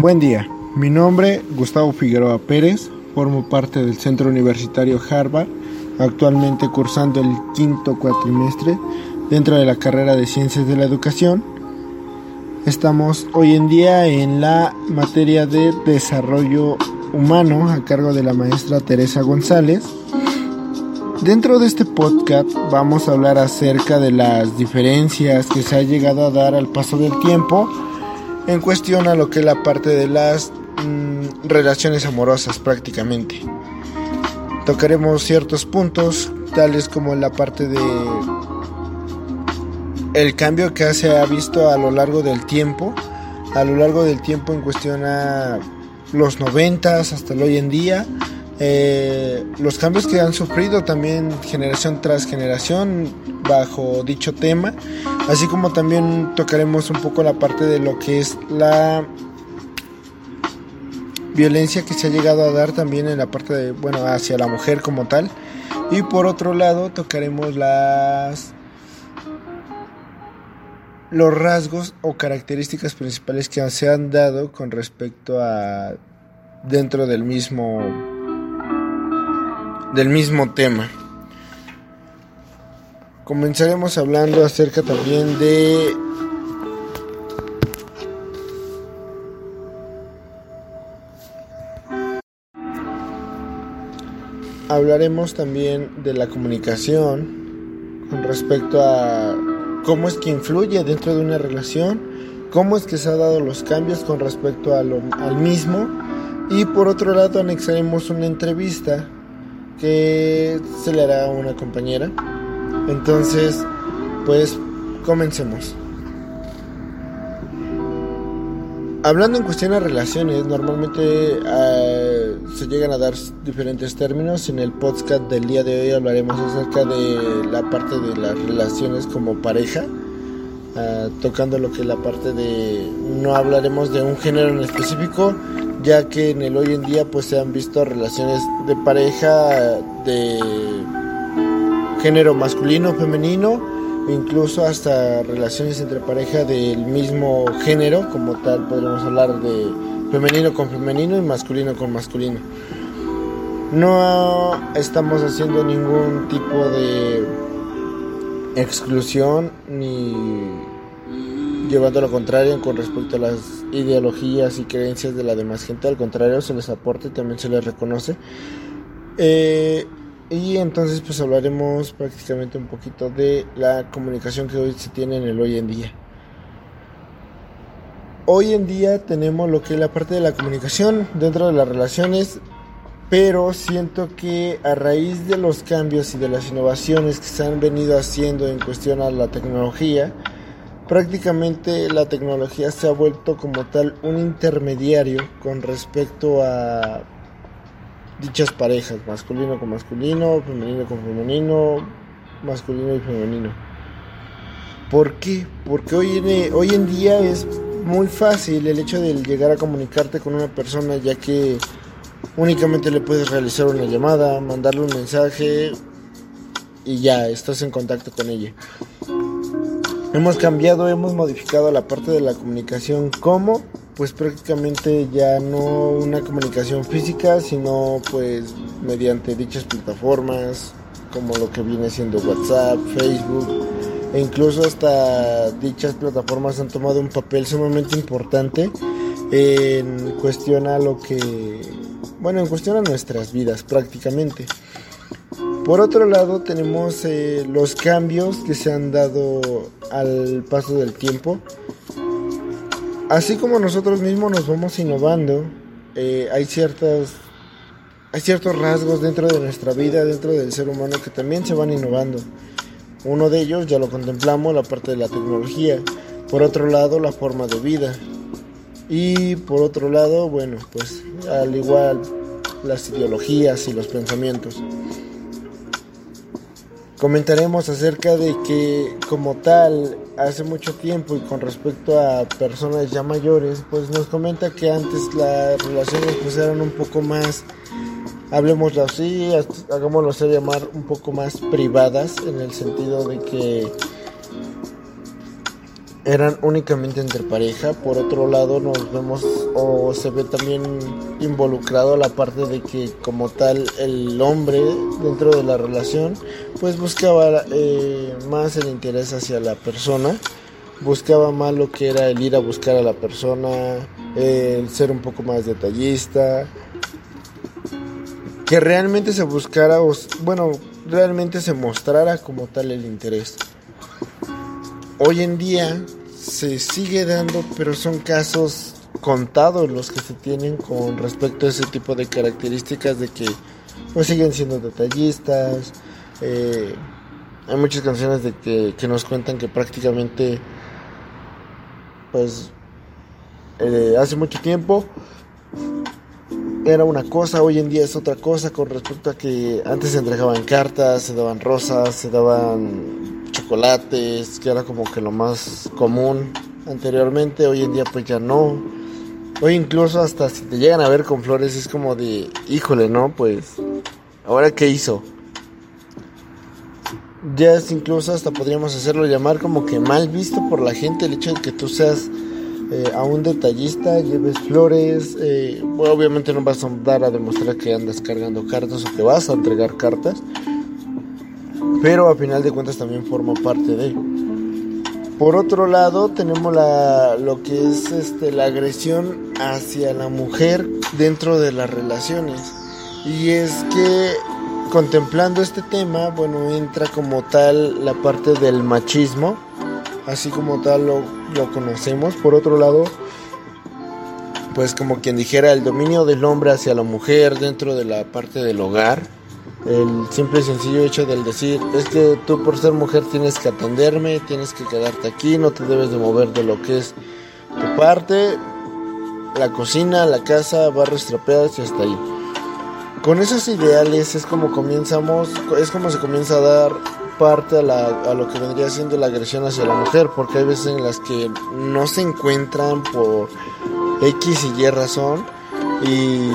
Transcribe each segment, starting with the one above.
Buen día, mi nombre Gustavo Figueroa Pérez, formo parte del Centro Universitario Harvard, actualmente cursando el quinto cuatrimestre dentro de la carrera de Ciencias de la Educación. Estamos hoy en día en la materia de desarrollo humano a cargo de la maestra Teresa González. Dentro de este podcast vamos a hablar acerca de las diferencias que se ha llegado a dar al paso del tiempo en cuestión a lo que es la parte de las mm, relaciones amorosas prácticamente. Tocaremos ciertos puntos, tales como la parte de el cambio que se ha visto a lo largo del tiempo, a lo largo del tiempo en cuestión a los noventas hasta el hoy en día, eh, los cambios que han sufrido también generación tras generación bajo dicho tema, así como también tocaremos un poco la parte de lo que es la violencia que se ha llegado a dar también en la parte de, bueno, hacia la mujer como tal. Y por otro lado tocaremos las los rasgos o características principales que se han dado con respecto a dentro del mismo del mismo tema. Comenzaremos hablando acerca también de hablaremos también de la comunicación con respecto a cómo es que influye dentro de una relación, cómo es que se han dado los cambios con respecto a lo, al mismo y por otro lado anexaremos una entrevista que se le hará a una compañera. Entonces, pues comencemos. Hablando en cuestión de relaciones, normalmente eh, se llegan a dar diferentes términos. En el podcast del día de hoy hablaremos acerca de la parte de las relaciones como pareja, eh, tocando lo que es la parte de... No hablaremos de un género en específico, ya que en el hoy en día pues se han visto relaciones de pareja de género masculino, femenino, incluso hasta relaciones entre pareja del mismo género, como tal podríamos hablar de femenino con femenino y masculino con masculino. No estamos haciendo ningún tipo de exclusión ni llevando lo contrario con respecto a las ideologías y creencias de la demás gente, al contrario, se les aporta y también se les reconoce. Eh, y entonces pues hablaremos prácticamente un poquito de la comunicación que hoy se tiene en el hoy en día. Hoy en día tenemos lo que es la parte de la comunicación dentro de las relaciones, pero siento que a raíz de los cambios y de las innovaciones que se han venido haciendo en cuestión a la tecnología, prácticamente la tecnología se ha vuelto como tal un intermediario con respecto a dichas parejas, masculino con masculino, femenino con femenino, masculino y femenino. ¿Por qué? Porque hoy en, hoy en día es muy fácil el hecho de llegar a comunicarte con una persona ya que únicamente le puedes realizar una llamada, mandarle un mensaje y ya estás en contacto con ella. Hemos cambiado, hemos modificado la parte de la comunicación como pues prácticamente ya no una comunicación física, sino pues mediante dichas plataformas como lo que viene siendo WhatsApp, Facebook e incluso hasta dichas plataformas han tomado un papel sumamente importante en cuestión lo que bueno, en cuestión nuestras vidas prácticamente. Por otro lado tenemos eh, los cambios que se han dado al paso del tiempo. Así como nosotros mismos nos vamos innovando, eh, hay hay ciertos rasgos dentro de nuestra vida, dentro del ser humano que también se van innovando. Uno de ellos ya lo contemplamos, la parte de la tecnología. Por otro lado, la forma de vida. Y por otro lado, bueno, pues al igual las ideologías y los pensamientos comentaremos acerca de que como tal hace mucho tiempo y con respecto a personas ya mayores pues nos comenta que antes las relaciones pues eran un poco más hablemoslo así hagámoslo así llamar un poco más privadas en el sentido de que eran únicamente entre pareja. Por otro lado, nos vemos o se ve también involucrado la parte de que como tal el hombre dentro de la relación pues buscaba eh, más el interés hacia la persona. Buscaba más lo que era el ir a buscar a la persona, el ser un poco más detallista, que realmente se buscara, bueno, realmente se mostrara como tal el interés. Hoy en día se sigue dando, pero son casos contados los que se tienen con respecto a ese tipo de características de que pues siguen siendo detallistas. Eh, hay muchas canciones de que, que, nos cuentan que prácticamente pues eh, hace mucho tiempo era una cosa, hoy en día es otra cosa con respecto a que antes se entregaban cartas, se daban rosas, se daban chocolates, que era como que lo más común anteriormente, hoy en día pues ya no. Hoy incluso hasta si te llegan a ver con flores es como de, híjole, ¿no? Pues, ¿ahora qué hizo? Ya es incluso hasta podríamos hacerlo llamar como que mal visto por la gente el hecho de que tú seas eh, a un detallista, lleves flores, eh, obviamente no vas a dar a demostrar que andas cargando cartas o que vas a entregar cartas, pero a final de cuentas también forma parte de. Por otro lado, tenemos la, lo que es este, la agresión hacia la mujer dentro de las relaciones. Y es que contemplando este tema, bueno, entra como tal la parte del machismo, así como tal lo, lo conocemos. Por otro lado, pues como quien dijera, el dominio del hombre hacia la mujer dentro de la parte del hogar el simple y sencillo hecho del decir, es que tú por ser mujer tienes que atenderme, tienes que quedarte aquí, no te debes de mover de lo que es tu parte, la cocina, la casa, barros trapeados y hasta ahí. Con esos ideales es como comenzamos, es como se comienza a dar parte a, la, a lo que vendría siendo la agresión hacia la mujer, porque hay veces en las que no se encuentran por X y Y razón y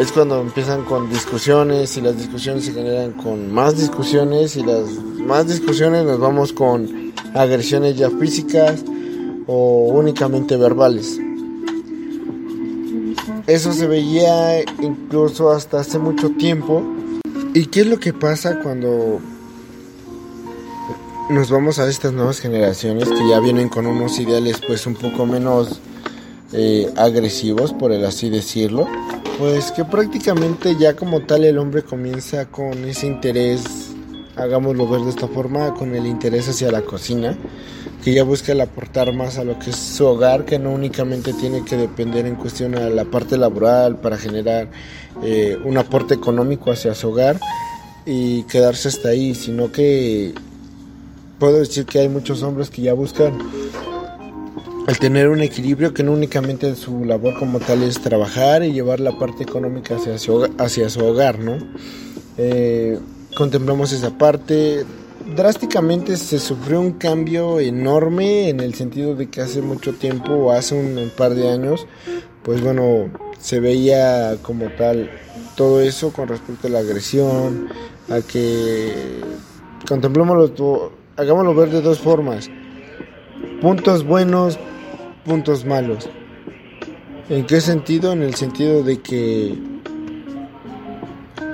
es cuando empiezan con discusiones y las discusiones se generan con más discusiones y las más discusiones nos vamos con agresiones ya físicas o únicamente verbales. Eso se veía incluso hasta hace mucho tiempo. ¿Y qué es lo que pasa cuando nos vamos a estas nuevas generaciones que ya vienen con unos ideales pues un poco menos eh, agresivos, por el así decirlo? Pues que prácticamente ya como tal el hombre comienza con ese interés, hagámoslo ver de esta forma, con el interés hacia la cocina, que ya busca el aportar más a lo que es su hogar, que no únicamente tiene que depender en cuestión a la parte laboral para generar eh, un aporte económico hacia su hogar y quedarse hasta ahí, sino que puedo decir que hay muchos hombres que ya buscan el tener un equilibrio que no únicamente su labor como tal es trabajar y llevar la parte económica hacia su hogar, hacia su hogar ¿no? Eh, contemplamos esa parte. Drásticamente se sufrió un cambio enorme en el sentido de que hace mucho tiempo, o hace un, par de años, pues bueno, se veía como tal todo eso con respecto a la agresión, a que contemplémoslo, hagámoslo ver de dos formas. Puntos buenos, puntos malos. ¿En qué sentido? En el sentido de que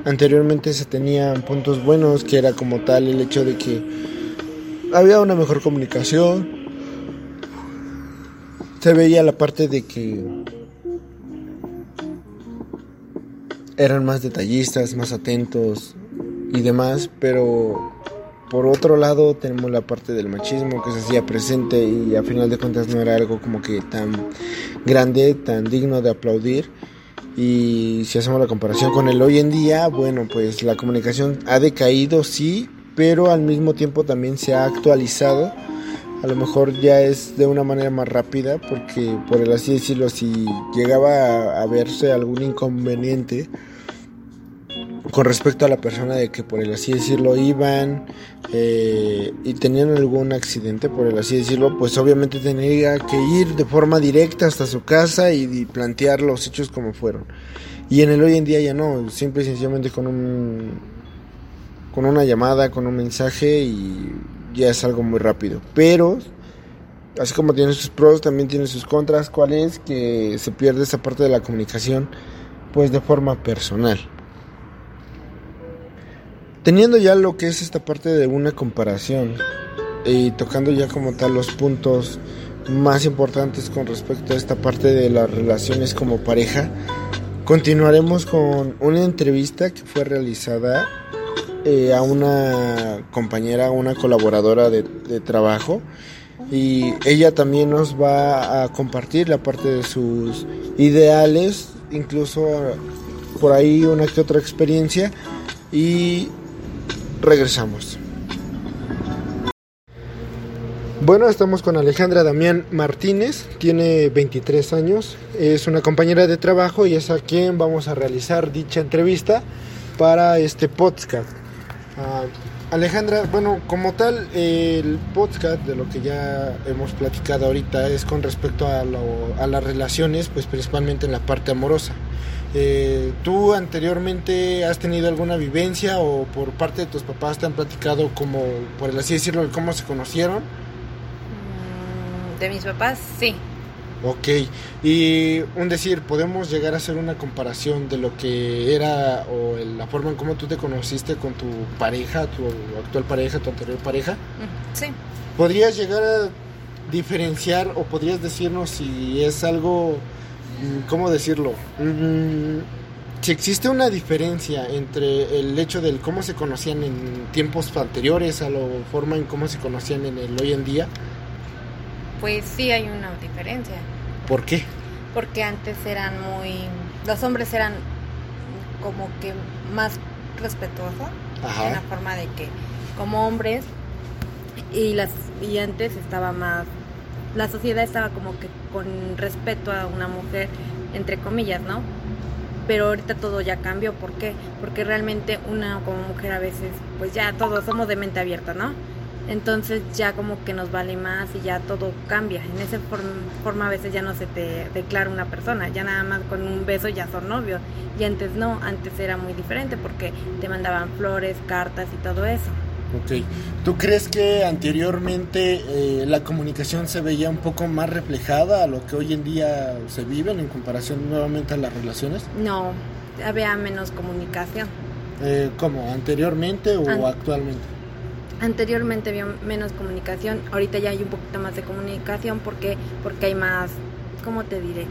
anteriormente se tenían puntos buenos, que era como tal el hecho de que había una mejor comunicación. Se veía la parte de que eran más detallistas, más atentos y demás, pero por otro lado, tenemos la parte del machismo que se hacía presente y a final de cuentas no era algo como que tan grande, tan digno de aplaudir. Y si hacemos la comparación con el hoy en día, bueno, pues la comunicación ha decaído, sí, pero al mismo tiempo también se ha actualizado. A lo mejor ya es de una manera más rápida, porque por el así decirlo, si llegaba a verse algún inconveniente, con respecto a la persona de que por el así decirlo iban eh, y tenían algún accidente por el así decirlo pues obviamente tenía que ir de forma directa hasta su casa y, plantear los hechos como fueron y en el hoy en día ya no simple y sencillamente con un con una llamada con un mensaje y ya es algo muy rápido pero así como tiene sus pros, también tiene sus contras. ¿Cuál es? Que se pierde esa parte de la comunicación, pues de forma personal. Teniendo ya lo que es esta parte de una comparación y tocando ya como tal los puntos más importantes con respecto a esta parte de las relaciones como pareja, continuaremos con una entrevista que fue realizada eh, a una compañera, una colaboradora de, de trabajo. Y ella también nos va a compartir la parte de sus ideales, incluso por ahí una que otra experiencia. Y regresamos. Bueno, estamos con Alejandra Damián Martínez, tiene 23 años, es una compañera de trabajo y es a quien vamos a realizar dicha entrevista para este podcast. Ah, Alejandra, bueno, como tal, el podcast de lo que ya hemos platicado ahorita es con respecto a, a las relaciones, pues principalmente en la parte amorosa. Eh, ¿Tú anteriormente has tenido alguna vivencia o por parte de tus papás te han platicado como, por así decirlo, cómo se conocieron? Mm, de mis papás, sí. Ok, y un decir, podemos llegar a hacer una comparación de lo que era o la forma en cómo tú te conociste con tu pareja, tu actual pareja, tu anterior pareja. Sí. ¿Podrías llegar a diferenciar o podrías decirnos si es algo ¿cómo decirlo? Mm, si existe una diferencia entre el hecho del cómo se conocían en tiempos anteriores a la forma en cómo se conocían en el hoy en día. Pues sí hay una diferencia. ¿Por qué? Porque antes eran muy... Los hombres eran como que más respetuosos. En la forma de que como hombres y las y antes estaba más la sociedad estaba como que con respeto a una mujer, entre comillas, ¿no? Pero ahorita todo ya cambió, ¿por qué? Porque realmente una como mujer a veces, pues ya todos somos de mente abierta, ¿no? Entonces ya como que nos vale más y ya todo cambia. En esa forma a veces ya no se te declara una persona, ya nada más con un beso ya son novios. Y antes no, antes era muy diferente porque te mandaban flores, cartas y todo eso. Ok. ¿Tú crees que anteriormente eh, la comunicación se veía un poco más reflejada a lo que hoy en día se vive en comparación nuevamente a las relaciones? No, había menos comunicación. Eh, ¿Cómo? ¿Anteriormente o actualmente? Anteriormente había menos comunicación, ahorita ya hay un poquito más de comunicación porque porque hay más, ¿cómo te diré?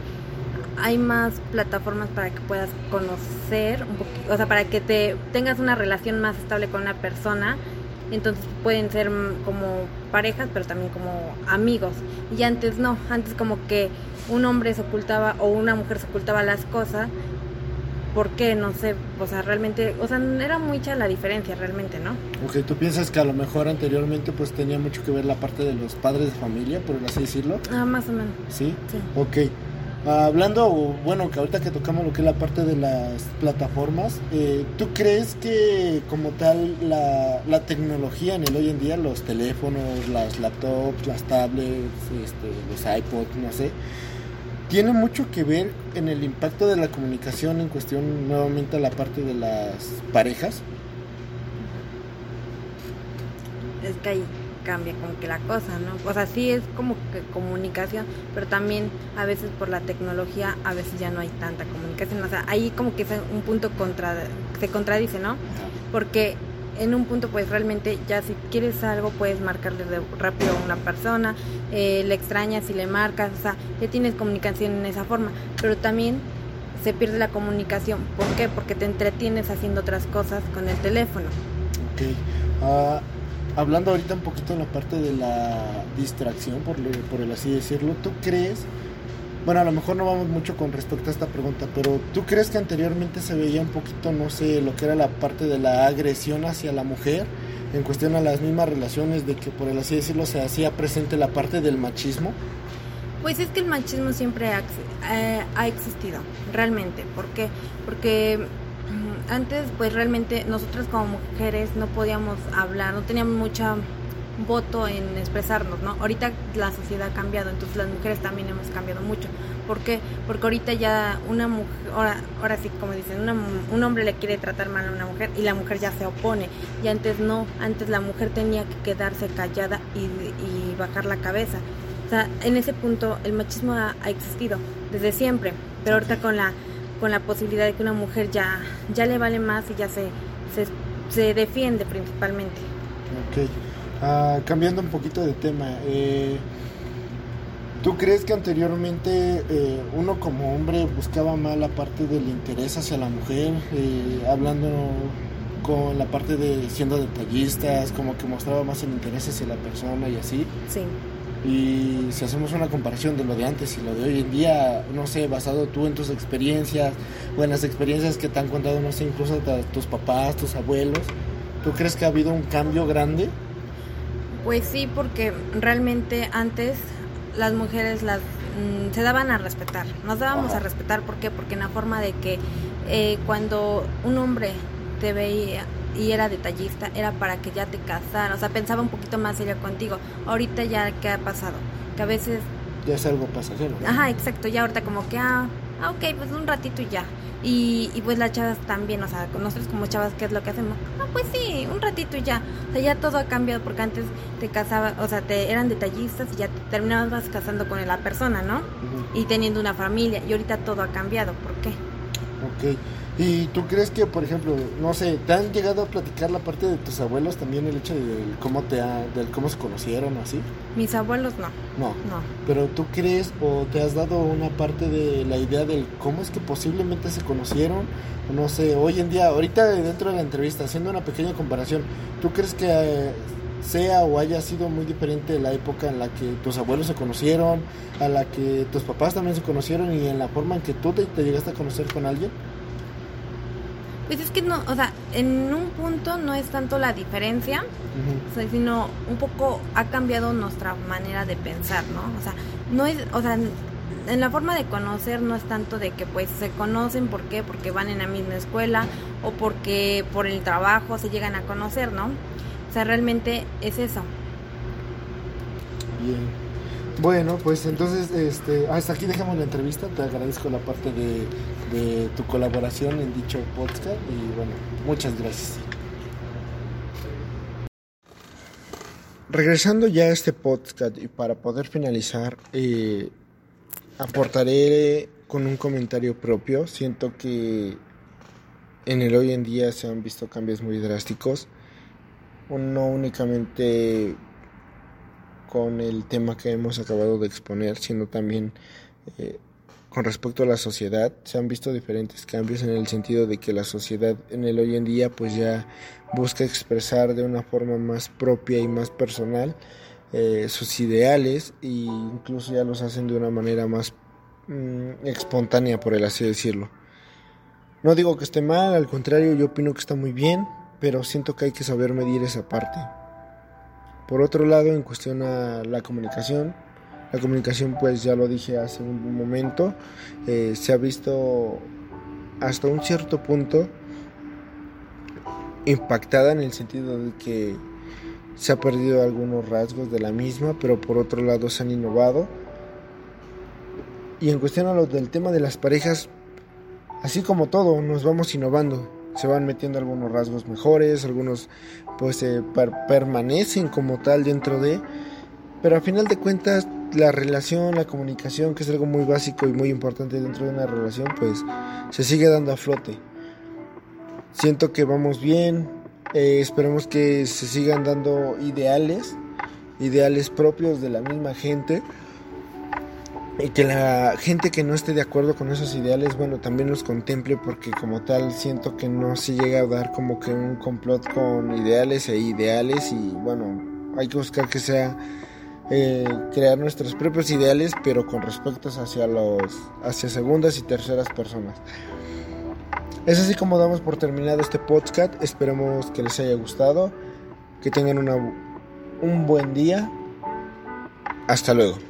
Hay más plataformas para que puedas conocer un poquito, o sea, para que te tengas una relación más estable con una persona entonces pueden ser como parejas, pero también como amigos. Y antes no, antes como que un hombre se ocultaba o una mujer se ocultaba las cosas. ¿Por qué? No sé, o sea, realmente, o sea, era mucha la diferencia realmente, ¿no? Ok, ¿tú piensas que a lo mejor anteriormente pues tenía mucho que ver la parte de los padres de familia, por así decirlo? Ah, más o menos. ¿Sí? Sí. Ok. Hablando, bueno, que ahorita que tocamos lo que es la parte de las plataformas, eh, ¿tú crees que como tal la, la, tecnología en el hoy en día, los teléfonos, las laptops, las tablets, este, los iPods, no sé, tiene mucho que ver en el impacto de la comunicación en cuestión nuevamente a la parte de las parejas? Es que hay cambia como que la cosa, ¿no? O sea, sí es como que comunicación, pero también a veces por la tecnología a veces ya no hay tanta comunicación, o sea, ahí como que es un punto contra, se contradice, ¿no? Porque en un punto pues realmente ya si quieres algo puedes marcarle rápido a una persona, eh, le extrañas y le marcas, o sea, ya tienes comunicación en esa forma, pero también se pierde la comunicación. ¿Por qué? Porque te entretienes haciendo otras cosas con el teléfono. Ok. Ah, hablando ahorita un poquito en la parte de la distracción, por, por el así decirlo, ¿tú crees, bueno, a lo mejor no vamos mucho con respecto a esta pregunta, pero ¿tú crees que anteriormente se veía un poquito, no sé, lo que era la parte de la agresión hacia la mujer en cuestión a las mismas relaciones, de que por el así decirlo se hacía presente la parte del machismo? Pues es que el machismo siempre ha, eh, ha existido, realmente. ¿Por qué? Porque antes pues realmente nosotras como mujeres no podíamos hablar, no teníamos mucha voto en expresarnos, ¿no? Ahorita la sociedad ha cambiado, entonces las mujeres también hemos cambiado mucho. ¿Por qué? Porque ahorita ya una mujer, ahora, ahora sí, como dicen, un hombre le quiere tratar mal a una mujer y la mujer ya se opone. Y antes no, antes la mujer tenía que quedarse callada y, y bajar la cabeza. O sea, en ese punto el machismo ha, existido desde siempre, pero ahorita con la con la posibilidad de que una mujer ya ya le vale más y ya se se, se defiende principalmente. Ok. Ah, cambiando un poquito de tema, eh, ¿tú crees que anteriormente eh, uno como hombre buscaba más la parte del interés hacia la mujer, eh, hablando con la parte de siendo detallistas, como que mostraba más el interés hacia la persona y así? Sí. Y si hacemos una comparación de lo de antes y lo de hoy en día, no sé, basado tú en tus experiencias, buenas experiencias que te han contado, no sé, incluso tus papás, tus abuelos, ¿tú crees que ha habido un cambio grande? Pues sí, porque realmente antes las mujeres las mm, se daban a respetar, nos dábamos a respetar, ¿por qué? Porque en la forma de que eh, cuando un hombre te veía y era detallista, era para que ya te casara, o sea, pensaba un poquito más serio contigo. Ahorita ya, ¿qué ha pasado? Que a veces... Ya es algo pasajero. Ajá, exacto, ya ahorita como que, ah, ah, ok, pues un ratito y ya. Y, y pues las chavas también, o sea, nosotros como chavas, ¿qué es lo que hacemos? Ah, pues sí, un ratito y ya. O sea, ya todo ha cambiado porque antes te casabas, o sea, te eran detallistas y ya te terminabas casando con la persona, ¿no? Y teniendo una familia. Y ahorita todo ha cambiado, ¿por qué? Ok. ¿Y tú crees que, por ejemplo, no sé, te han llegado a platicar la parte de tus abuelos también el hecho de cómo te ha, del cómo se conocieron o así? Mis abuelos no. No. No. Pero tú crees o te has dado una parte de la idea del cómo es que posiblemente se conocieron, no sé, hoy en día, ahorita dentro de la entrevista, haciendo una pequeña comparación, ¿tú crees que eh, sea o haya sido muy diferente la época en la que tus abuelos se conocieron, a la que tus papás también se conocieron y en la forma en que tú te llegaste a conocer con alguien? Pues es que no, o sea, en un punto no es tanto la diferencia, sino un poco ha cambiado nuestra manera de pensar, ¿no? O sea, no es, o sea, en la forma de conocer no es tanto de que pues se conocen, ¿por qué? Porque van en la misma escuela o porque por el trabajo se llegan a conocer, ¿no? O sea, realmente es eso. Bien. Bueno, pues entonces este, hasta aquí dejamos la entrevista. Te agradezco la parte de, de tu colaboración en dicho podcast y bueno, muchas gracias. Regresando ya a este podcast y para poder finalizar, eh, aportaré con un comentario propio. Siento que en el hoy en día se han visto cambios muy drásticos. No únicamente con el tema que hemos acabado de exponer, sino también eh, con respecto a la sociedad. Se han visto diferentes cambios en el sentido de que la sociedad en el hoy en día pues ya busca expresar de una forma más propia y más personal eh, sus ideales e incluso ya los hacen de una manera más mm, espontánea por el así decirlo. No digo que esté mal, al contrario yo opino que está muy bien, pero siento que hay que saber medir esa parte. Por otro lado, en cuestión a la comunicación, la comunicación, pues ya lo dije hace un momento, eh, se ha visto hasta un cierto punto impactada en el sentido de que se ha perdido algunos rasgos de la misma, pero por otro lado se han innovado. Y en cuestión a lo del tema de las parejas, así como todo, nos vamos innovando se van metiendo algunos rasgos mejores, algunos pues eh, permanecen como tal dentro de, pero a final de cuentas la relación, la comunicación, que es algo muy básico y muy importante dentro de una relación, pues se sigue dando a flote. Siento que vamos bien, eh, esperemos que se sigan dando ideales, ideales propios de la misma gente y que la gente que no esté de acuerdo con esos ideales, bueno, también los contemple porque como tal siento que no se llega a dar como que un complot con ideales e ideales y bueno, hay que buscar que sea eh, crear nuestros propios ideales pero con respecto hacia los hacia segundas y terceras personas. Es así como damos por terminado este podcast, esperemos que les haya gustado, que tengan una, un buen día, hasta luego.